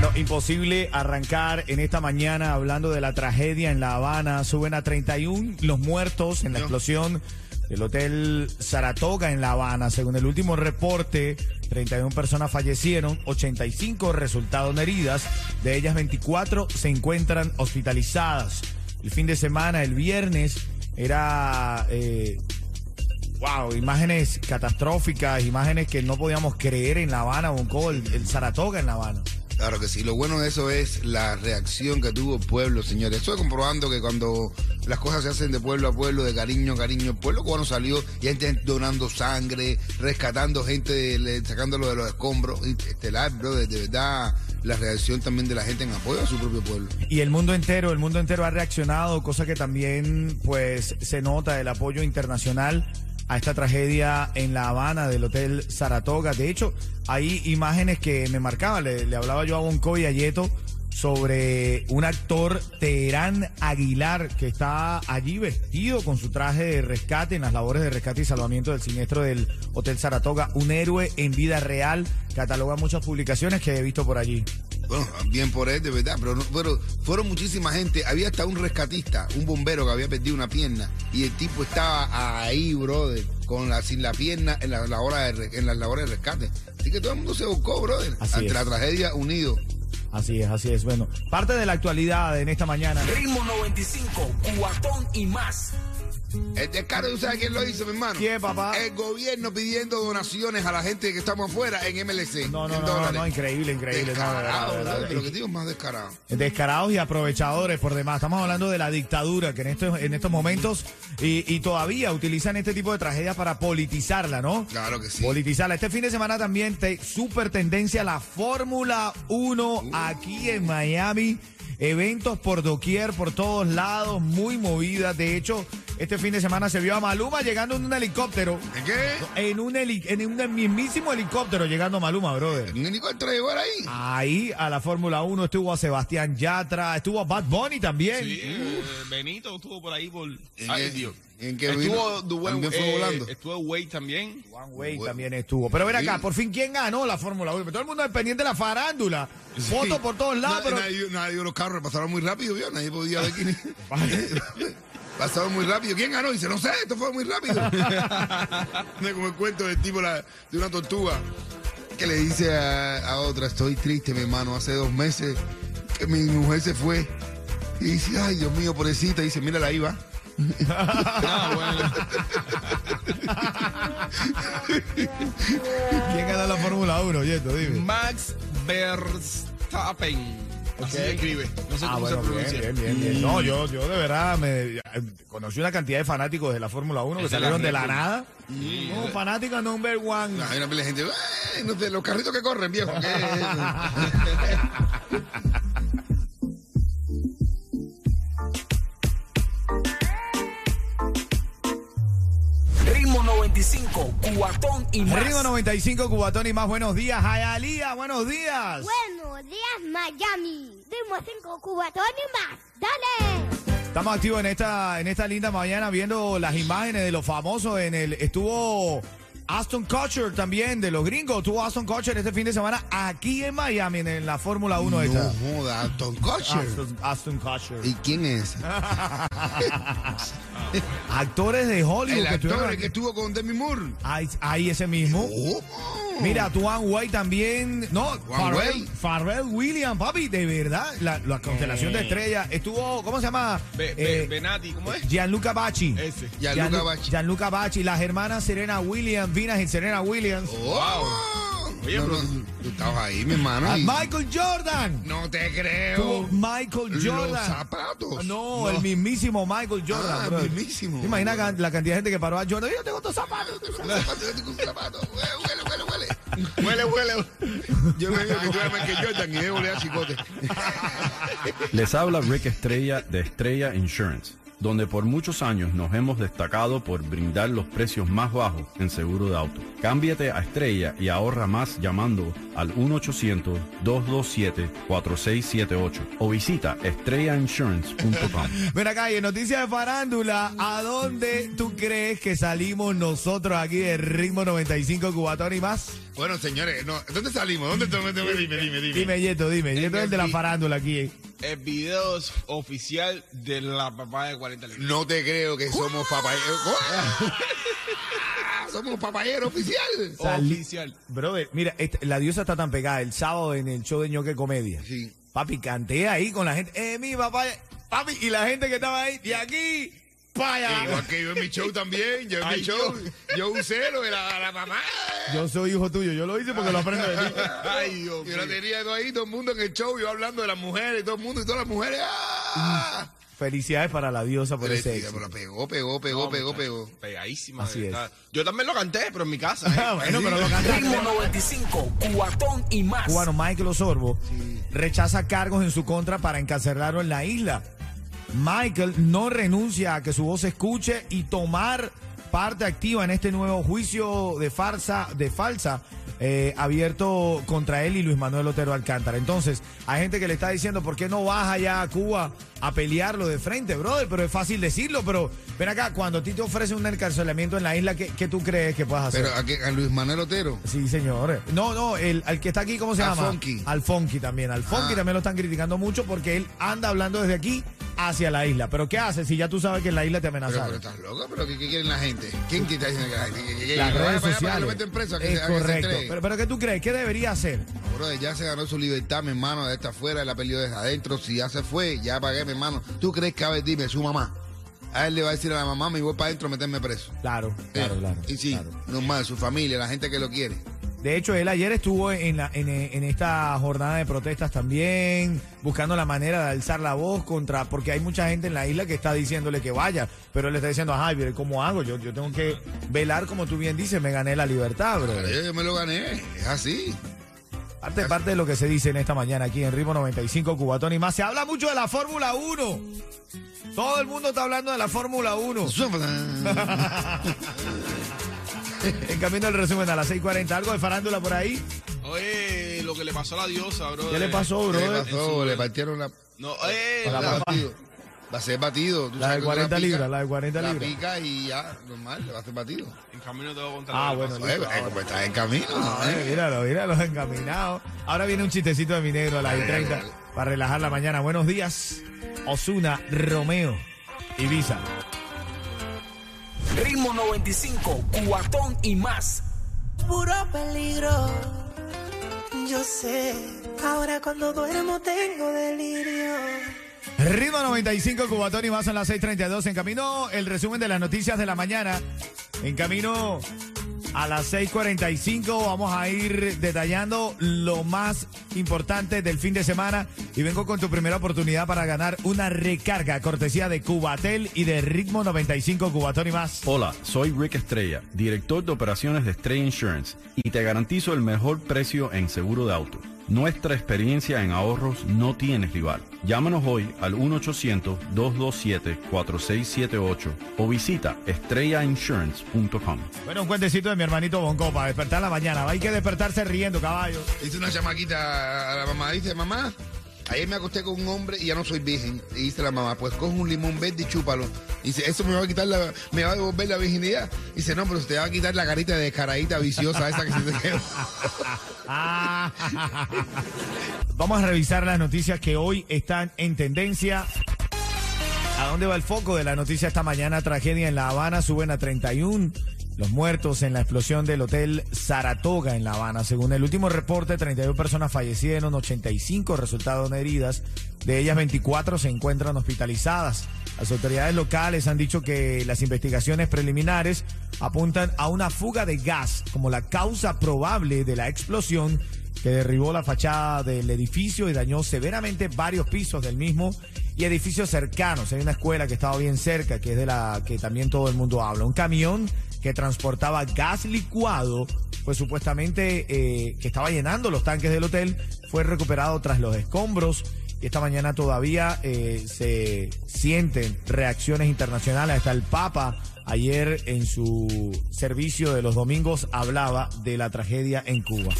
Bueno, imposible arrancar en esta mañana hablando de la tragedia en La Habana. Suben a 31 los muertos en la explosión del Hotel Saratoga en La Habana. Según el último reporte, 31 personas fallecieron, 85 resultaron heridas. De ellas, 24 se encuentran hospitalizadas. El fin de semana, el viernes, era... Eh, Wow, imágenes catastróficas, imágenes que no podíamos creer en La Habana, Bonco, el, el Saratoga en La Habana. Claro que sí, lo bueno de eso es la reacción que tuvo el pueblo, señores. Estoy comprobando que cuando las cosas se hacen de pueblo a pueblo, de cariño a cariño, el pueblo cubano salió y gente donando sangre, rescatando gente, sacándolo de los escombros. Estelar, bro, de, de verdad, la reacción también de la gente en apoyo a su propio pueblo. Y el mundo entero, el mundo entero ha reaccionado, cosa que también pues se nota el apoyo internacional a esta tragedia en La Habana del Hotel Saratoga. De hecho, hay imágenes que me marcaban, le, hablaba yo a Bonco y a Yeto sobre un actor Teherán Aguilar que está allí vestido con su traje de rescate en las labores de rescate y salvamiento del siniestro del Hotel Saratoga, un héroe en vida real, cataloga muchas publicaciones que he visto por allí. Bueno, bien por él, de verdad, pero, fueron muchísima gente. Había hasta un rescatista, un bombero que había perdido una pierna y el tipo estaba ahí, brother, con la, sin la pierna en la, la hora de, re- en las labores de rescate. Así que todo el mundo se buscó, brother, Así ante es. la tragedia unido. Así es, así es. Bueno, parte de la actualidad en esta mañana. Ritmo 95, cuatón y más. El descaro, ¿tú sabes quién lo hizo, mi hermano? ¿Quién, papá? El gobierno pidiendo donaciones a la gente que estamos afuera en MLC. No, no, en no, no, no, increíble, increíble. No, Descarado, de verdad. Los que digo más descarados. Descarados y aprovechadores por demás. Estamos hablando de la dictadura que en estos, en estos momentos y, y todavía utilizan este tipo de tragedias para politizarla, ¿no? Claro que sí. Politizarla. Este fin de semana también te, super tendencia la Fórmula 1 aquí en Miami. Eventos por doquier, por todos lados, muy movidas. De hecho, este fin de semana se vio a Maluma llegando en un helicóptero. ¿En qué? En un, heli- en un mismísimo helicóptero llegando a Maluma, brother. ¿Un helicóptero llegó ahí? Ahí a la Fórmula 1 estuvo a Sebastián Yatra, estuvo a Bad Bunny también. Sí, eh, Benito estuvo por ahí por. ¿En Ay, Dios. En qué estuvo También fue eh, volando. Estuvo Wade también. Juan Wade también estuvo. Pero ven acá, por fin, ¿quién ganó la Fórmula 1? Todo el mundo es pendiente de la farándula. Fotos por todos lados, pero... nadie, nadie vio los carros, pasaron muy rápido, ¿vio? Nadie podía ver quién. pasaron muy rápido. ¿Quién ganó? Dice, no sé, esto fue muy rápido. Como el cuento del tipo la- de una tortuga que le dice a, a otra, estoy triste, mi hermano, hace dos meses que mi mujer se fue. Y dice, ay, Dios mío, pobrecita. Y dice, mírala ahí va. Ah, bueno. ¿Quién ganó la Fórmula 1, Yeto? Dime. Max Verstappen. Así se escribe. No sé Ah, cómo bueno, se bien, pronuncia. bien, bien, bien. No, yo, yo de verdad me conocí una cantidad de fanáticos de la Fórmula 1 que salieron de la nada. No, fanática number one. Hay una gente, "Ay, no sé, los carritos que corren, viejo. ¿qué es 95, cuatón y más. Ritmo 95, Cubatón y más. Buenos días, Jayalía. Buenos días. Buenos días, Miami. Ritmo 5 cubatón y más. ¡Dale! Estamos activos en esta, en esta linda mañana viendo las imágenes de los famosos en el. Estuvo Aston Kutcher también, de los gringos. Estuvo Aston Kutcher este fin de semana aquí en Miami, en, la Fórmula 1 esta. No joda, Tom Kutcher. Aston, Aston Kutcher. ¿Y quién es? Actores de Hollywood El que actor que estuvo con Demi Moore. Ahí, ahí ese mismo. Oh. Mira, Tuan Way también. No, Way. Pharrell Williams, papi, de verdad. La, la constelación de estrellas. Estuvo, ¿cómo se llama? Be- Be- Eh, Benati, ¿cómo es? Gianluca Bacci. Ese. Gianluca Gianlu- Bacci. Gianluca Bacci, las hermanas Serena Williams, Vinas y Serena Williams. Wow. Oye, no, pero- no, tú estabas ahí, mi hermano. Y- Michael Jordan. No te creo. Michael Los Jordan. zapatos. No, el mismísimo Michael Jordan. Ah, el mismísimo. ¿Te imaginas can- la cantidad de gente que paró a Jordan? Yo tengo estos zapatos. Los zapatos, yo tengo un zapato. Huele, huele, huele, huele. Huele, huele. Yo me digo que tú eres Michael Jordan y debo leer chicote. Les habla Rick Estrella de Estrella Insurance. Donde por muchos años nos hemos destacado por brindar los precios más bajos en seguro de auto. Cámbiate a Estrella y ahorra más llamando al 1-800-227-4678 o visita estrellainsurance.com. Ven acá, y en noticias de farándula, ¿a dónde tú crees que salimos nosotros aquí de Ritmo 95 Cubatón y más? Bueno, señores, no, ¿dónde salimos? ¿Dónde dónde- dónde- Dime, dime, dime. Dime, Yeto, dime. Yeto es el de la farándula aquí. El video es oficial de la papá de 40 litros. No te creo que somos papayeros. somos papayeros oficial. Salí- Oficial. Brother, mira, este- la diosa está tan pegada el sábado en el show de ñoque comedia. Sí. Papi, canté ahí con la gente. Eh, mi papá. Papi, y la gente que estaba ahí, de aquí para allá. Igual que yo en mi show también. Yo en mi show. Yo usé lo de la, la mamá. Yo soy hijo tuyo, yo lo hice porque lo aprendo de ti. Ay, Dios Yo la mío. tenía todo ahí, todo el mundo en el show, yo hablando de las mujeres, todo el mundo y todas las mujeres. ¡ah! Felicidades para la diosa por ese éxito. pero pegó, pegó, pegó, No, pegó, pegó. Pegadísima. Así es. Yo también lo canté, pero en mi casa. ¿eh? Ah, bueno, pero lo cantaste. Ritmo 95, cuatón y más. cubano Michael Osorbo rechaza cargos en su contra para encarcelarlo en la isla. Michael no renuncia a que su voz se escuche y tomar parte activa en este nuevo juicio de farsa, de falsa, eh, abierto contra él y Luis Manuel Otero Alcántara. Entonces, hay gente que le está diciendo, ¿por qué no vas allá a Cuba a pelearlo de frente, brother? Pero es fácil decirlo, pero ven acá, cuando a ti te ofrecen un encarcelamiento en la isla, ¿qué, qué tú crees que puedas hacer? Pero a, qué- a Luis Manuel Otero. Sí, señor. No, no, el, al que está aquí, ¿cómo se Al llama? Funky. Al Funky también. Al Funky Ah. también lo están criticando mucho porque él anda hablando desde aquí hacia la isla. Pero ¿qué hace si ya tú sabes que en la isla te Pero, pero amenazaron? estás loco, pero ¿qué, qué quieren la gente? ¿Quién te está diciendo que la gente? que- que- Las redes sociales. preso, que es se- se correcto. Pero, pero ¿qué tú crees? ¿Qué debería hacer? Brother, ya se ganó su libertad, mi hermano, de esta afuera, ha perdido desde adentro. Si ya se fue, ya pagué, mi hermano. ¿Tú crees que a ver, dime, su mamá? A él le va a decir a la mamá, me voy para adentro a meterme preso. Claro, claro, Eh, claro. Y sí, claro. normal, su familia, la gente que lo quiere. De hecho, él ayer estuvo en, la, en, en esta jornada de protestas también, buscando la manera de alzar la voz contra, porque hay mucha gente en la isla que está diciéndole que vaya, pero él le está diciendo, ay, pero ¿cómo hago? Yo, yo tengo que velar, como tú bien dices, me gané la libertad, bro. Pero yo, yo me lo gané, es así. Parte, parte de lo que se dice en esta mañana aquí en Ritmo 95 Cubatón y más. Se habla mucho de la Fórmula 1. Todo el mundo está hablando de la Fórmula 1. En camino el resumen a las 6.40. ¿Algo de farándula por ahí? Oye, lo que le pasó a la diosa, bro. ¿Qué le pasó, ¿Qué bro? pasó? Le partieron la... No, eh, La Va a ser papa. batido. Va a ser batido. Tú La de que tú 40 pica, libras, la de 40 la libras. pica y ya, normal, le va a ser batido. en camino te voy a contar. Ah, bueno, listo. eh, como estás en camino, Ay, ¿eh? míralo, míralo, encaminado. Ahora viene un chistecito de mi negro a las 30 para relajar la mañana. Buenos días, Osuna, Romeo, Ibiza. Ritmo 95, cuatón y más. puro peligro. Yo sé, ahora cuando duermo tengo delirio. Ritmo 95, Cubatón y más son las 6:32. En camino, el resumen de las noticias de la mañana. En camino a las 6:45 vamos a ir detallando lo más importante del fin de semana. Y vengo con tu primera oportunidad para ganar una recarga cortesía de Cubatel y de Ritmo 95, Cubatón y más. Hola, soy Rick Estrella, director de operaciones de Estrella Insurance y te garantizo el mejor precio en seguro de auto. Nuestra experiencia en ahorros no tiene rival. Llámanos hoy al 1-800-227-4678 o visita estrellainsurance.com. Bueno, un cuentecito de mi hermanito Bonco para despertar la mañana. Hay que despertarse riendo, caballo. Dice una chamaquita a la mamá, dice, mamá, ayer me acosté con un hombre y ya no soy virgen. Y dice la mamá, pues coge un limón verde y chúpalo. Dice, eso me va a quitar la, me va a devolver la virginidad. Dice, no, pero se te va a quitar la carita de descaradita viciosa esa que se te quedó. Vamos a revisar las noticias que hoy están en tendencia. ¿A dónde va el foco de la noticia esta mañana? Tragedia en La Habana, suben a 31 los muertos en la explosión del hotel Saratoga en La Habana. Según el último reporte, 32 personas fallecieron, 85 resultaron heridas. De ellas, 24 se encuentran hospitalizadas. Las autoridades locales han dicho que las investigaciones preliminares apuntan a una fuga de gas como la causa probable de la explosión que derribó la fachada del edificio y dañó severamente varios pisos del mismo y edificios cercanos. Hay una escuela que estaba bien cerca, que es de la que también todo el mundo habla. Un camión que transportaba gas licuado, pues supuestamente eh, que estaba llenando los tanques del hotel, fue recuperado tras los escombros y esta mañana todavía eh, se sienten reacciones internacionales. Hasta el Papa ayer en su servicio de los domingos hablaba de la tragedia en Cuba.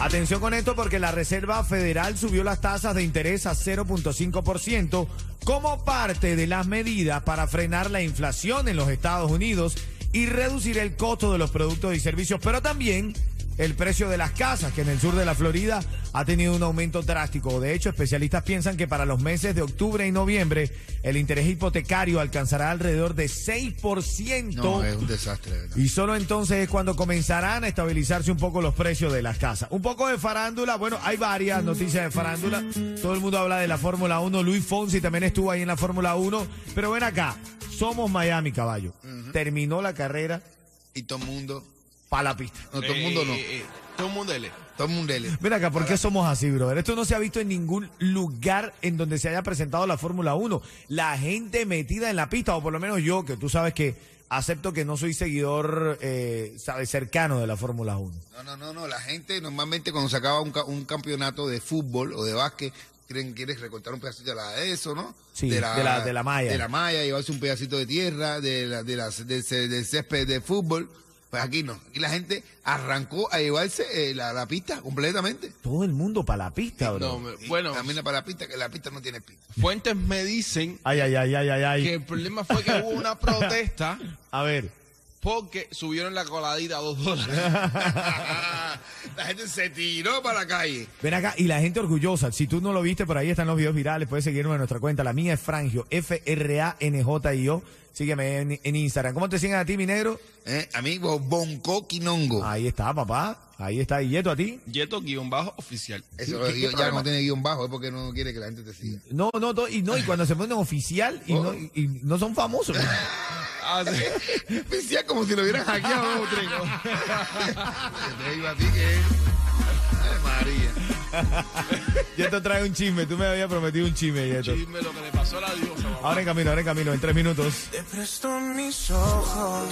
Atención con esto porque la Reserva Federal subió las tasas de interés a 0.5% como parte de las medidas para frenar la inflación en los Estados Unidos y reducir el costo de los productos y servicios, pero también el precio de las casas, que en el sur de la Florida ha tenido un aumento drástico. De hecho, especialistas piensan que para los meses de octubre y noviembre el interés hipotecario alcanzará alrededor de 6%. No, es un desastre. ¿verdad? Y solo entonces es cuando comenzarán a estabilizarse un poco los precios de las casas. Un poco de farándula, bueno, hay varias noticias de farándula. Todo el mundo habla de la Fórmula 1. Luis Fonsi también estuvo ahí en la Fórmula 1. Pero ven acá, somos Miami, caballo. Terminó la carrera Y todo el mundo. Para la pista. No, todo el mundo no. Eh, eh, todo el mundo L. Todo el mundo. L. Ven acá, ¿por qué somos así, brother? Esto no se ha visto en ningún lugar en donde se haya presentado la Fórmula 1. La gente metida en la pista, o por lo menos yo, que tú sabes que acepto que no soy seguidor, eh, sabes, cercano de la Fórmula 1. No, no, no, no. La gente normalmente cuando se acaba un, ca- un campeonato de fútbol o de básquet, creen que quieres recortar un pedacito de la de eso, ¿no? Sí, de la- de la malla. De la malla, llevarse un pedacito de tierra, de la, de la, del del césped de fútbol. Pues aquí no. Aquí la gente arrancó a llevarse eh, la, la pista completamente. Todo el mundo para la pista, bro. No, me- bueno, Camina para la pista, que la pista no tiene pista. fuentes me dicen Ay, ay, ay, ay, ay, que ay. el problema fue que hubo una protesta A ver. Porque subieron la coladita a dos dólares. la gente se tiró para la calle. Ven acá, y la gente orgullosa. Si tú no lo viste, por ahí están los videos virales. Puedes seguirme en nuestra cuenta. La mía es Frangio, F-R-A-N-J-I-O. Sígueme en, en Instagram. ¿Cómo te siguen a ti, mi negro? ¿Eh? Amigo, Bonco Quinongo. Ahí está, papá. Ahí está. ¿Y Yeto a ti? Yeto guion bajo oficial. Eso ¿Qué- lo digo, ya no tiene guion bajo, es porque no quiere que la gente te siga. No, no, y no, y cuando se ponen oficial y, no, y, y no son famosos. Ah, sí. Decía como si lo hubieran hackeado o tres. Yo te digo a ti que es. Ay, María. Yeto trae un chisme. Tú me habías prometido un chisme, Yeto. Chisme lo que le pasó a la diosa. mamá. Ahora en camino, ahora en camino, en tres minutos. Te presto mis ojos.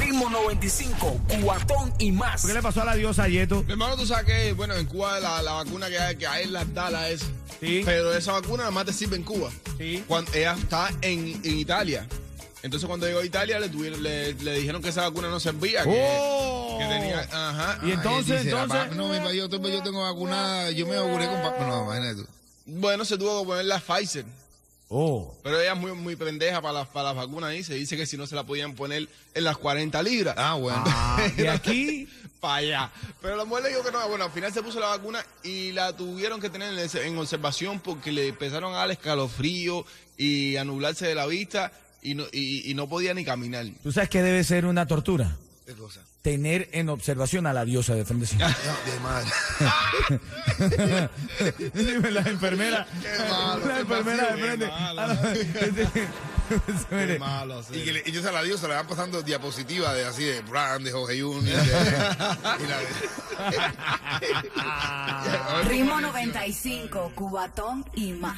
Ritmo 95, cuatón y más. ¿Qué le pasó a la diosa Yeto? Mi hermano, tú sabes que, bueno, en Cuba la, la vacuna que hay, que hay en las Dalas es. Sí. Pero esa vacuna nada más te sirve en Cuba. Sí. Cuando ella está en, en Italia. Entonces cuando llegó a Italia le, tuvieron, le, le dijeron que esa vacuna no servía. ¡Oh! que tenía. Ajá. Y entonces, dice, la entonces. No, mi pa- yo, tengo- yo tengo vacunada, yo me vacuné con. No, imagínate tú. Bueno, se tuvo que poner la Pfizer. Oh. Pero ella es muy, muy pendeja para las, para las vacunas y se dice que si no se la podían poner en las 40 libras. Ah, bueno. Ah, y aquí. para allá. Pero la mujer le dijo que no. Bueno, al final se puso la vacuna y la tuvieron que tener en, en observación porque le empezaron a dar escalofrío y a nublarse de la vista y no, y, y no podía ni caminar. ¿Tú sabes que debe ser una tortura? ¿Qué cosa? Tener en observación a la diosa de frente. No, de madre. Dime, la enfermera. malo, la qué enfermera de frente. qué malo. Y que le, ellos a la diosa le van pasando diapositivas de así de Brand, de Jorge Junior. de- y la de- Ritmo 95, Cubatón y más.